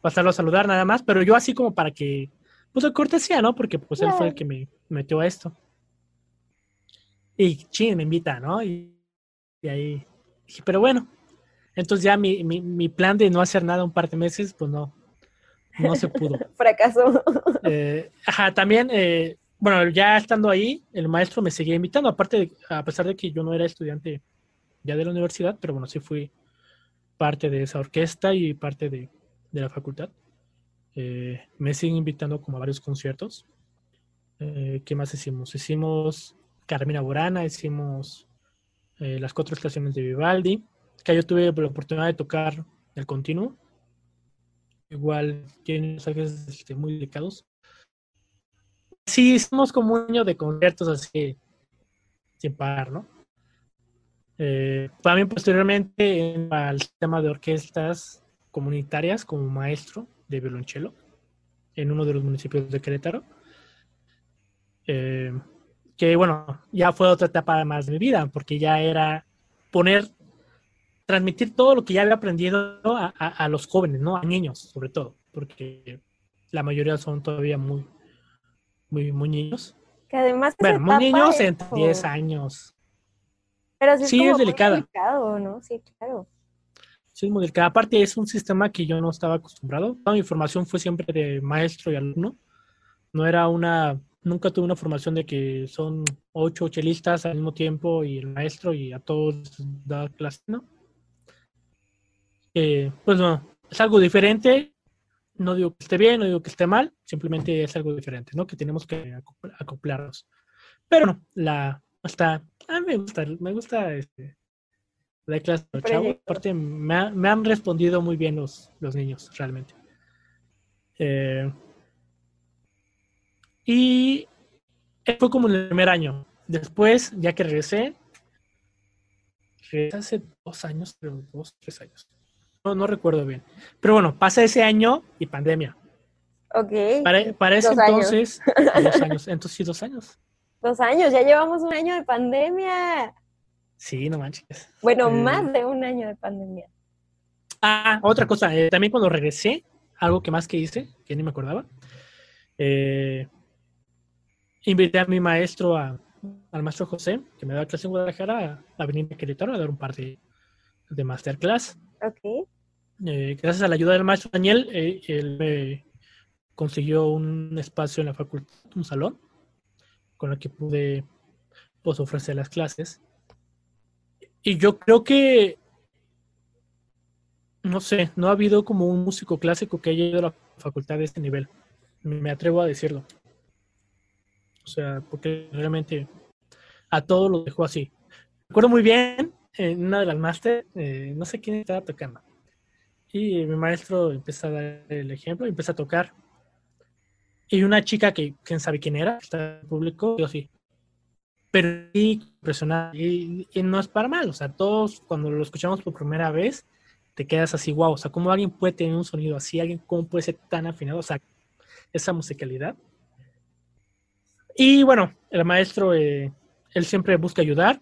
pasarlo a saludar nada más, pero yo así como para que, pues de cortesía, ¿no? Porque pues él fue el que me metió a esto. Y chin, me invita, ¿no? Y, y ahí dije, pero bueno, entonces ya mi, mi, mi plan de no hacer nada un par de meses, pues no, no se pudo. *laughs* Fracasó. Eh, ajá, también, eh, bueno, ya estando ahí, el maestro me seguía invitando, aparte, de- a pesar de que yo no era estudiante ya de la universidad, pero bueno, sí fui parte de esa orquesta y parte de, de la facultad. Eh, me siguen invitando como a varios conciertos. Eh, ¿Qué más hicimos? Hicimos Carmina Burana, hicimos eh, las cuatro estaciones de Vivaldi, que yo tuve la oportunidad de tocar el continuo. Igual tiene mensajes este, muy delicados. Sí, hicimos como un año de conciertos así, sin parar, ¿no? Eh, también posteriormente en- al tema de orquestas comunitarias como maestro de violonchelo en uno de los municipios de Querétaro. Eh, que bueno, ya fue otra etapa más de mi vida, porque ya era poner, transmitir todo lo que ya había aprendido a, a- a los jóvenes, ¿no? A niños, sobre todo, porque la mayoría son todavía muy, muy, muy niños. Que además Bueno, muy niños es entre como- 10 años. Pero sí es, Sí, es delicado, ¿no? Sí, claro. Es muy delicada. Aparte, es un sistema que yo no estaba acostumbrado. Toda mi formación fue siempre de maestro y alumno. No era una, nunca tuve una formación de que son ocho chelistas al mismo tiempo y el maestro y a todos da clase, ¿no? Eh, pues no, es algo diferente. No digo que esté bien, no digo que esté mal, simplemente es algo diferente, ¿no? Que tenemos que acopl- acoplarnos. Pero no, la está, a mí me gusta, me gusta este, clase de los chavos. Proyecto. Aparte, me, ha- me han respondido muy bien los, los niños, realmente. Eh, y fue como en el primer año. Después, ya que regresé, regresé hace dos años, creo, dos, tres años. No, no recuerdo bien. Pero bueno, pasa ese año y pandemia. Ok. Para, para ese Dos años. entonces, dos años. Entonces sí, dos años. Dos años, ya llevamos un año de pandemia. Sí, no manches. Bueno, Eh, más de un año de pandemia. Ah, otra cosa, eh, también cuando regresé, algo que más que hice, que ni me acordaba, eh, invité a mi maestro, a- al maestro José, que me daba clase en Guadalajara, a, venir a Querétaro a dar un par de, de masterclass. Ok. Eh, gracias a la ayuda del maestro Daniel, eh, él me consiguió un espacio en la facultad, un salón, con el que pude pues, ofrecer las clases. Y yo creo que, no sé, no ha habido como un músico clásico que haya ido a la facultad de este nivel. Me atrevo a decirlo. O sea, porque realmente a todos los dejó así. Recuerdo muy bien, en una de las máster, eh, no sé quién estaba tocando. Y mi maestro empieza a dar el ejemplo y empieza a tocar. Y una chica que quién sabe quién era, está en público, yo sí. Pero sí, impresionante. Y, no es para mal, o sea, todos cuando lo escuchamos por primera vez, te quedas así, wow, o sea, cómo alguien puede tener un sonido así, alguien cómo puede ser tan afinado, o sea, esa musicalidad. Y bueno, el maestro, eh, él siempre busca ayudar.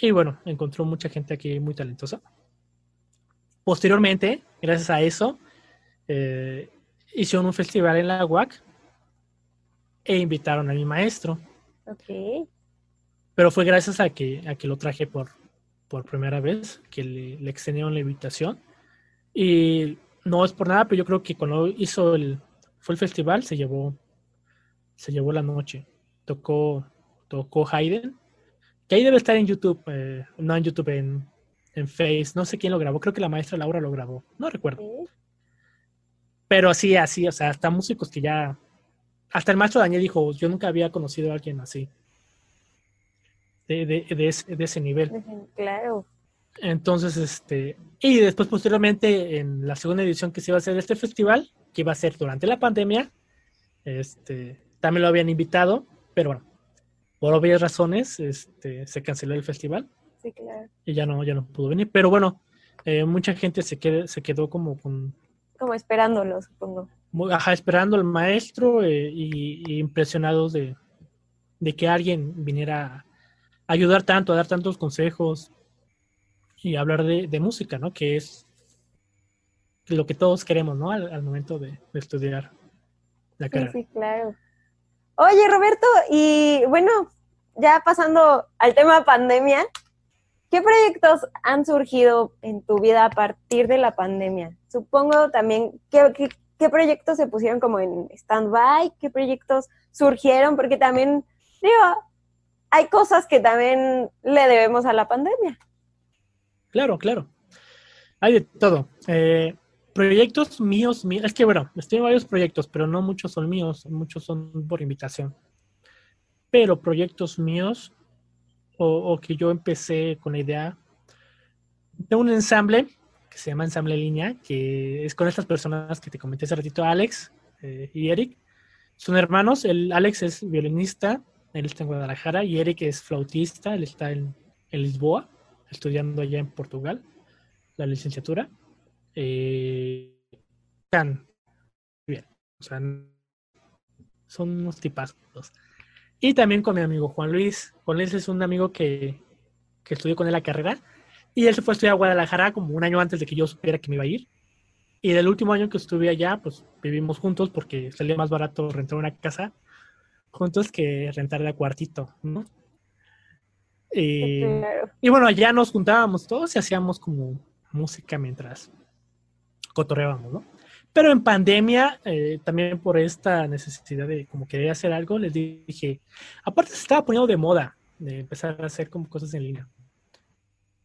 Y bueno, encontró mucha gente aquí muy talentosa. Posteriormente, gracias a eso, eh, hicieron un festival en la UAC e invitaron a mi maestro. Ok. Pero fue gracias a que, a que lo traje por, por primera vez, que le, le extendieron la invitación. Y no es por nada, pero yo creo que cuando hizo el, fue el festival, se llevó, se llevó la noche. Tocó, tocó Hayden, que ahí debe estar en YouTube, eh, no en YouTube, en, en Face, no sé quién lo grabó, creo que la maestra Laura lo grabó, no recuerdo. Pero así, así, o sea, hasta músicos que ya, hasta el maestro Daniel dijo, yo nunca había conocido a alguien así, de, de, de, ese, de ese nivel. Claro. Entonces, este, y después posteriormente en la segunda edición que se iba a hacer de este festival, que iba a ser durante la pandemia, este, también lo habían invitado, pero bueno, por obvias razones, este, se canceló el festival. Sí, claro. Y ya no, ya no pudo venir. Pero bueno, eh, mucha gente se, quedó, se quedó como con... Como esperándolo, supongo. Ajá, esperando al maestro eh, y, y, impresionados de, de que alguien viniera a ayudar tanto, a dar tantos consejos, y hablar de, de, música, ¿no? Que es lo que todos queremos, ¿no? Al, al momento de, de, estudiar la carrera. Sí, sí, claro. Oye, Roberto, y bueno, ya pasando al tema pandemia, ¿qué proyectos han surgido en tu vida a partir de la pandemia? Supongo también, ¿qué, qué, qué proyectos se pusieron como en stand-by? ¿Qué proyectos surgieron? Porque también, digo, hay cosas que también le debemos a la pandemia. Claro, claro. Hay de todo. Eh, proyectos míos, míos, es que bueno, estoy en varios proyectos, pero no muchos son míos, muchos son por invitación. Pero proyectos míos, o, o que yo empecé con la idea de un ensamble que se llama Ensamble Línea, que es con estas personas que te comenté hace ratito, Alex eh, y Eric. Son hermanos, el Alex es violinista, él está en Guadalajara, y Eric es flautista, él está en, Lisboa estudiando allá en Portugal, la licenciatura. Eh, bien, o sea, son unos tipazos. Y también con mi amigo Juan Luis. Juan Luis es un amigo que, que estudió con él la carrera. Y él se fue a estudiar a Guadalajara como un año antes de que yo supiera que me iba a ir. Y del último año que estuve allá, pues vivimos juntos porque salía más barato rentar una casa juntos que rentar de cuartito, ¿no? Y, claro. y, bueno, allá nos juntábamos todos y hacíamos como música mientras cotorreábamos, ¿no? Pero en pandemia, eh, también por esta necesidad de como querer hacer algo, les dije, aparte se estaba poniendo de moda de empezar a hacer como cosas en línea.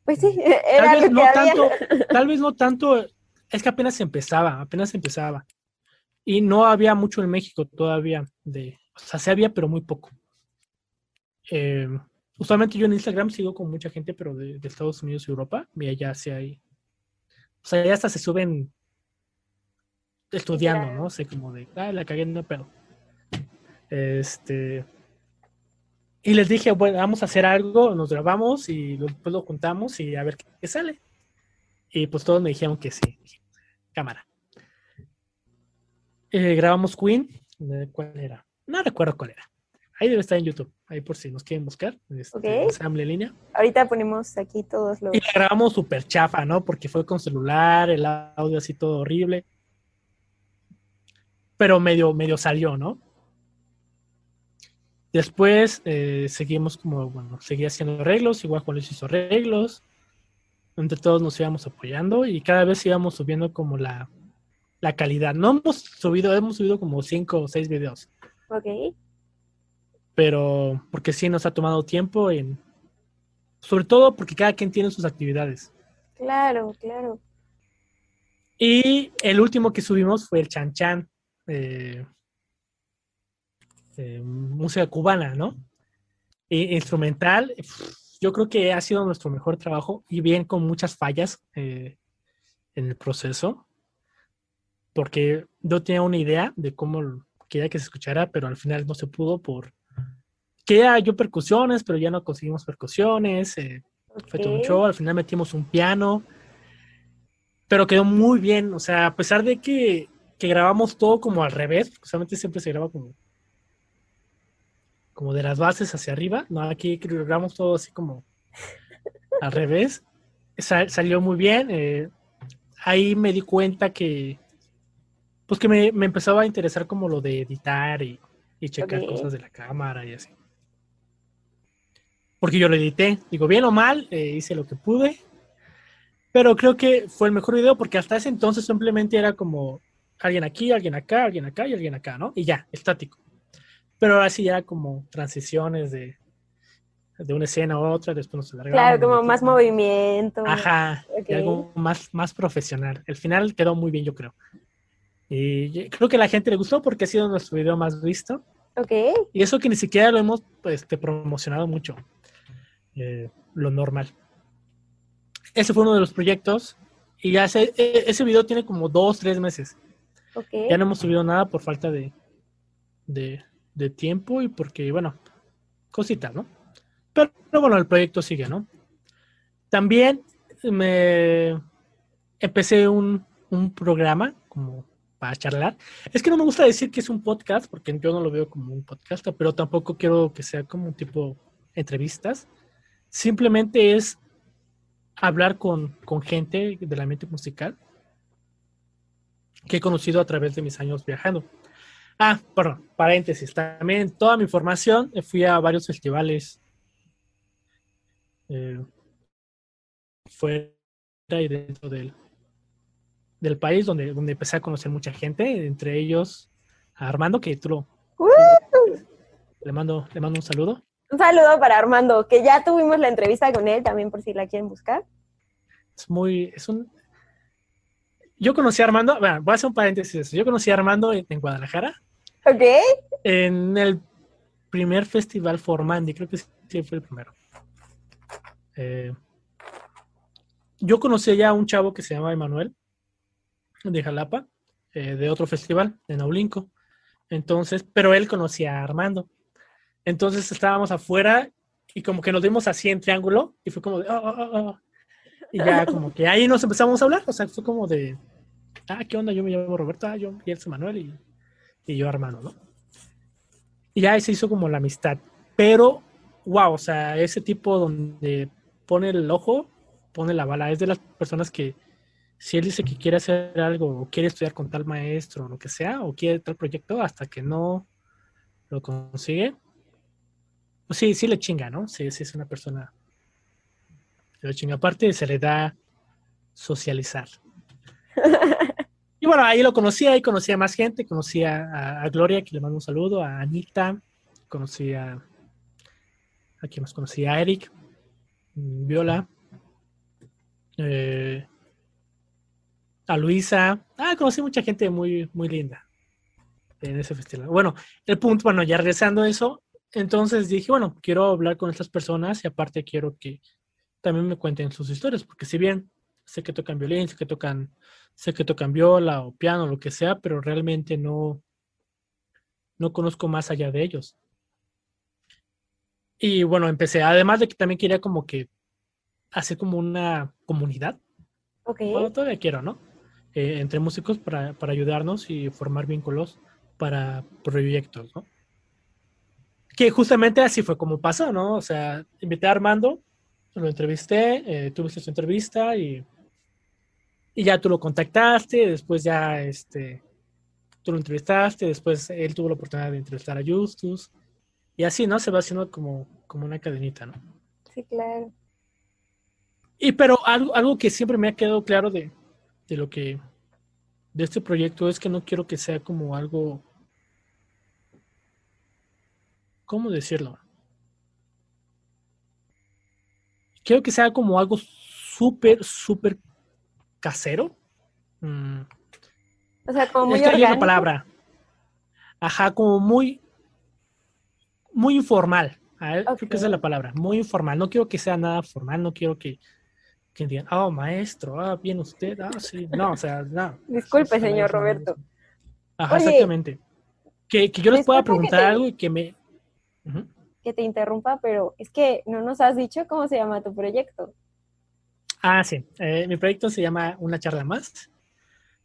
Pues sí, *laughs* era tal vez no había. tanto, *laughs* tal vez no tanto, es que apenas empezaba, apenas empezaba. Y no había mucho en México todavía de, o sea, se había, pero muy poco. Eh, usualmente yo en Instagram sigo con mucha gente, pero de, Estados Unidos y Europa, y allá sí hay. O sea, ya hasta se suben estudiando. ¿no? sé, como de, ah, la cagué, no pedo. Este. Y les dije, bueno, vamos a hacer algo, nos grabamos y después lo juntamos y a ver qué, sale. Y pues todos me dijeron que sí. Cámara. Eh, grabamos Queen. ¿Cuál era? No recuerdo cuál era. Ahí debe estar en YouTube. Ahí por si nos quieren buscar. Este, Ok. Ensamble en línea. Ahorita ponemos aquí todos los. Y la grabamos súper chafa, ¿no? Porque fue con celular, el audio así todo horrible. Pero medio, medio salió, ¿no? Después eh, seguimos como, bueno, seguía haciendo arreglos, igual Juan Luis hizo arreglos. Entre todos nos íbamos apoyando y cada vez íbamos subiendo como la, la calidad. No hemos subido, hemos subido como cinco o seis videos, Ok. pero porque sí nos ha tomado tiempo en, sobre todo porque cada quien tiene sus actividades. Claro, claro. Y el último que subimos fue el Chan Chan, eh, eh, música cubana, ¿no? E- instrumental, yo creo que ha sido nuestro mejor trabajo y bien con muchas fallas eh, en el proceso, porque yo tenía una idea de cómo quería que se escuchara, pero al final no se pudo por... Quería yo percusiones, pero ya no conseguimos percusiones, eh, fue todo un show, al final metimos un piano, pero quedó muy bien, o sea, a pesar de que, que grabamos todo como al revés, porque usualmente siempre se graba como, como de las bases hacia arriba, no, aquí grabamos todo así como al revés, Sa- salió muy bien, eh, ahí me di cuenta que, pues que me, me empezaba a interesar como lo de editar y, y checar cosas de la cámara y así. porque yo lo edité. Digo, bien o mal, eh, hice lo que pude. Pero creo que fue el mejor video porque hasta ese entonces simplemente era como alguien aquí, alguien acá, alguien acá y alguien acá, ¿no? Y ya, estático. Pero ahora sí ya como transiciones de, de una escena a otra, después nos alargamos. Claro, como más movimiento. Ajá, y algo más, más profesional. El final quedó muy bien, yo creo. Y creo que a la gente le gustó porque ha sido nuestro video más visto. Ok. Y eso que ni siquiera lo hemos pues, este, promocionado mucho. Eh, lo normal. Ese fue uno de los proyectos. Y ya ese, e- ese video tiene como dos, tres meses. Ok. Ya no hemos subido nada por falta de, de, de tiempo y porque, bueno, cositas, ¿no? Pero, pero bueno, el proyecto sigue, ¿no? También me empecé un, un programa como para charlar. Es que no me gusta decir que es un podcast porque yo no lo veo como un podcast, pero tampoco quiero que sea como un tipo entrevistas. Simplemente es hablar con, con gente del ambiente musical que he conocido a través de mis años viajando. Ah, perdón, paréntesis. También toda mi formación eh, fui a varios festivales eh, fuera y dentro del, del país donde, donde empecé a conocer mucha gente, entre ellos a Armando, que tú lo, ¡Uh! le, mando, le mando un saludo. Un saludo para Armando, que ya tuvimos la entrevista con él también por si la quieren buscar. Es muy, es un... Yo conocí a Armando, bueno, voy a hacer un paréntesis. Yo conocí a Armando en, en Guadalajara, Ok. en el primer festival Formandi, creo que sí fue el primero. Eh, yo conocí ya a un chavo que se llama Emanuel, de Jalapa, eh, de otro festival, de Naulinco. Entonces, pero él conocía a Armando. Entonces estábamos afuera y como que nos dimos así en triángulo y fue como de, "Oh, oh, oh, oh". y ya *laughs* como que ahí nos empezamos a hablar, o sea, fue como de, ah, ¿qué onda? Yo me llamo Roberto, ah, yo, y él es Emanuel y, y yo Armando, ¿no? Y ya ahí se hizo como la amistad. Pero, wow, o sea, ese tipo donde pone el ojo, pone la bala, es de las personas que si él dice que quiere hacer algo o quiere estudiar con tal maestro o lo que sea, o quiere tal proyecto, hasta que no lo consigue, pues sí, sí le chinga, ¿no? Sí, sí es una persona se le chinga. Aparte, se le da socializar. *laughs* Y bueno, ahí lo conocí, ahí conocí a más gente, conocí a, a Gloria, que le mando un saludo, a Anita, conocí a, a quién más conocí, a Eric, Viola, eh, a Luisa, ah, conocí mucha gente muy, muy linda en ese festival. Bueno, el punto, bueno, ya regresando a eso, entonces dije, bueno, quiero hablar con estas personas y aparte quiero que también me cuenten sus historias, porque si bien sé que tocan violín, sé que tocan, sé que tocan viola o piano, lo que sea, pero realmente no, no conozco más allá de ellos. Y bueno, empecé, además de que también quería como que hacer como una comunidad, Ok. bueno, todavía quiero, ¿no? Eh, entre músicos para, para ayudarnos y formar vínculos para proyectos, ¿no? Que justamente así fue como pasó, ¿no? O sea, invité a Armando, lo entrevisté, eh, tuviste su entrevista y, y ya tú lo contactaste, después ya este, tú lo entrevistaste, después él tuvo la oportunidad de entrevistar a Justus y así, ¿no? Se va haciendo como, como una cadenita, ¿no? Sí, claro. Y pero algo, algo que siempre me ha quedado claro de, de lo que de este proyecto es que no quiero que sea como algo ¿cómo decirlo? Quiero que sea como algo súper, súper casero. Mm, O sea, como muy es que hay una orgánico. palabra. Ajá, como muy, muy informal. Ah, Creo que esa es la palabra, muy informal. No quiero que sea nada formal, no quiero que, que digan, oh, maestro, ah, bien usted, ah, sí. No, o sea, no. Disculpe, señor Roberto. Ajá, Oye, exactamente. Que, que yo les pueda preguntar te- algo y que me... Que te interrumpa, pero es que no nos has dicho cómo se llama tu proyecto. Ah, sí. eh, mi proyecto se llama Una charla más.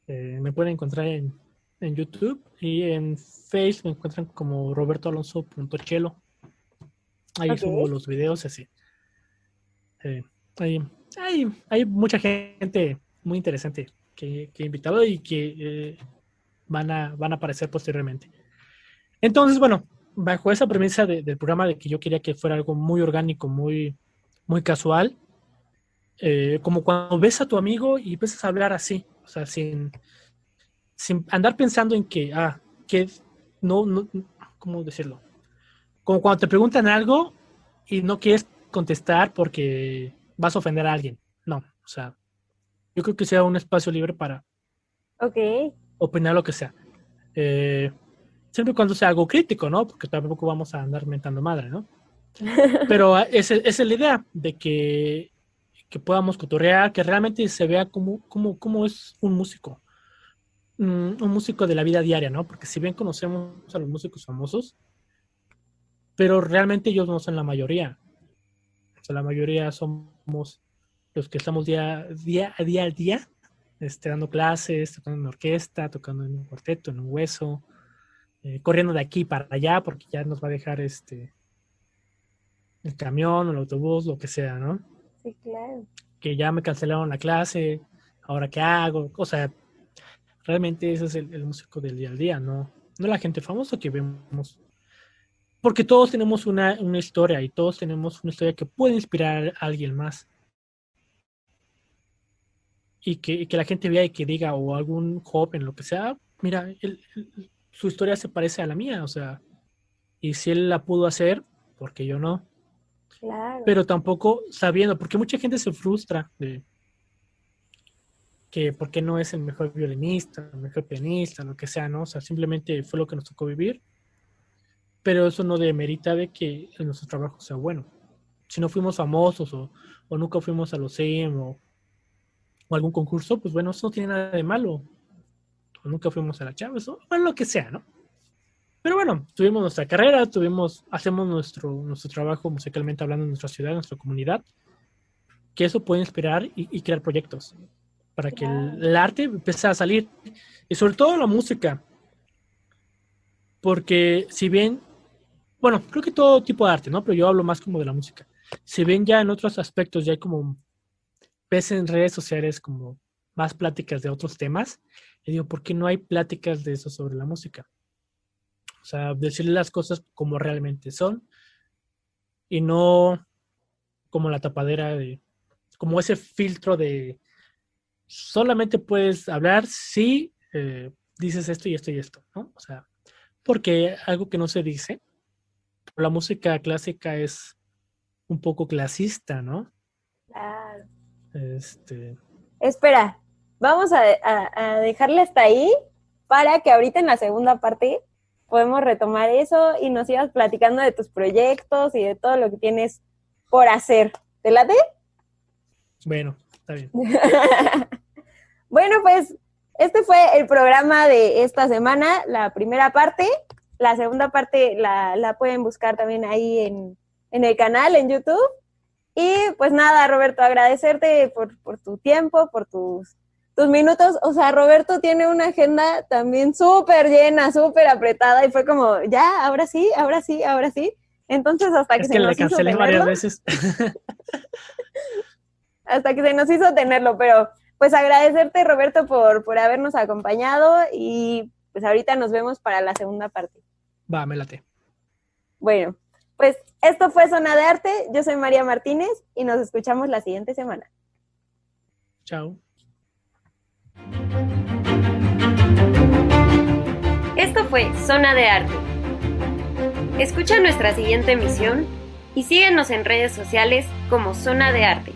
Eh, me pueden encontrar en, en YouTube y en Facebook me encuentran como robertoalonso.chelo. Ahí subo los videos así. Eh, hay, hay, mucha gente muy interesante que, que he invitado y que eh, van, a, van a aparecer posteriormente. Entonces, bueno, bajo esa premisa del programa de que yo quería que fuera algo muy orgánico, muy, muy casual, eh, como cuando ves a tu amigo y empiezas a hablar así, o sea, sin, sin andar pensando en que, ah, que no, no, ¿cómo decirlo? Como cuando te preguntan algo y no quieres contestar porque vas a ofender a alguien. No, o sea, yo creo que sea un espacio libre para okay. opinar lo que sea. Eh, siempre cuando sea algo crítico, ¿no? Porque tampoco vamos a andar mentando madre, ¿no? *laughs* Pero esa, es la idea de que, que, podamos cotorrear, que realmente se vea como, como, como es un músico. un músico de la vida diaria, ¿no? Porque si bien conocemos a los músicos famosos, pero realmente ellos no son la mayoría. O sea, la mayoría somos los que estamos día, día, día al día, este, dando clases, tocando en orquesta, tocando en un cuarteto, en un hueso, eh, corriendo de aquí para allá, porque ya nos va a dejar este el camión el autobús, lo que sea, ¿no? Sí, claro. Que ya me cancelaron la clase, ahora qué hago, o sea, realmente ese es el, músico del día al día, ¿no? No la gente famosa que vemos. Porque todos tenemos una, una historia y todos tenemos una historia que puede inspirar a alguien más y que, la gente vea y que diga, o algún joven, lo que sea, mira, su historia se parece a la mía, o sea, y si él la pudo hacer, porque yo no? Claro. Pero tampoco sabiendo, porque mucha gente se frustra de que porque no es el mejor violinista, el mejor pianista, lo que sea, ¿no? O sea, simplemente fue lo que nos tocó vivir. Pero eso no demerita de que nuestro trabajo sea bueno. Si no fuimos famosos o, o nunca fuimos a los CEM o, o algún concurso, pues bueno, eso no tiene nada de malo. O nunca fuimos a la Chávez, o bueno, lo que sea, ¿no? Pero bueno, tuvimos nuestra carrera, tuvimos, hacemos nuestro, nuestro trabajo musicalmente hablando en nuestra ciudad, en nuestra comunidad, que eso puede inspirar y, crear proyectos para que el, arte empiece a salir. Y sobre todo la música. Porque si bien, bueno, creo que todo tipo de arte, ¿no? Pero yo hablo más como de la música. Si bien ya en otros aspectos ya hay como ves en redes sociales como más pláticas de otros temas, y digo, ¿por qué no hay pláticas de eso sobre la música? O sea, decirle las cosas como realmente son y no como la tapadera de, como ese filtro de solamente puedes hablar si eh, dices esto y esto y esto, ¿no? O sea, porque algo que no se dice, la música clásica es un poco clasista, ¿no? Claro. Este... Espera, vamos a, dejarle hasta ahí para que ahorita en la segunda parte podemos retomar eso y nos sigas platicando de tus proyectos y de todo lo que tienes por hacer. ¿Te late? Bueno, está bien. *laughs* bueno, pues este fue el programa de esta semana, la primera parte. La segunda parte la, pueden buscar también ahí en, en el canal, en YouTube. Y pues nada, Roberto, agradecerte por, tu tiempo, por tus, tus minutos. O sea, Roberto tiene una agenda también súper llena, súper apretada y fue como, ya, ahora sí, ahora sí, ahora sí. Entonces, hasta que, se nos hizo tenerlo, varias veces. *laughs* hasta que se nos hizo tenerlo, pero pues agradecerte, Roberto, por, por habernos acompañado y pues ahorita nos vemos para la segunda parte. Va, me late. Bueno, pues esto fue Zona de Arte. Yo soy María Martínez y nos escuchamos la siguiente semana. Chao. Esto fue Zona de Arte. Escucha nuestra siguiente emisión y síguenos en redes sociales como Zona de Arte.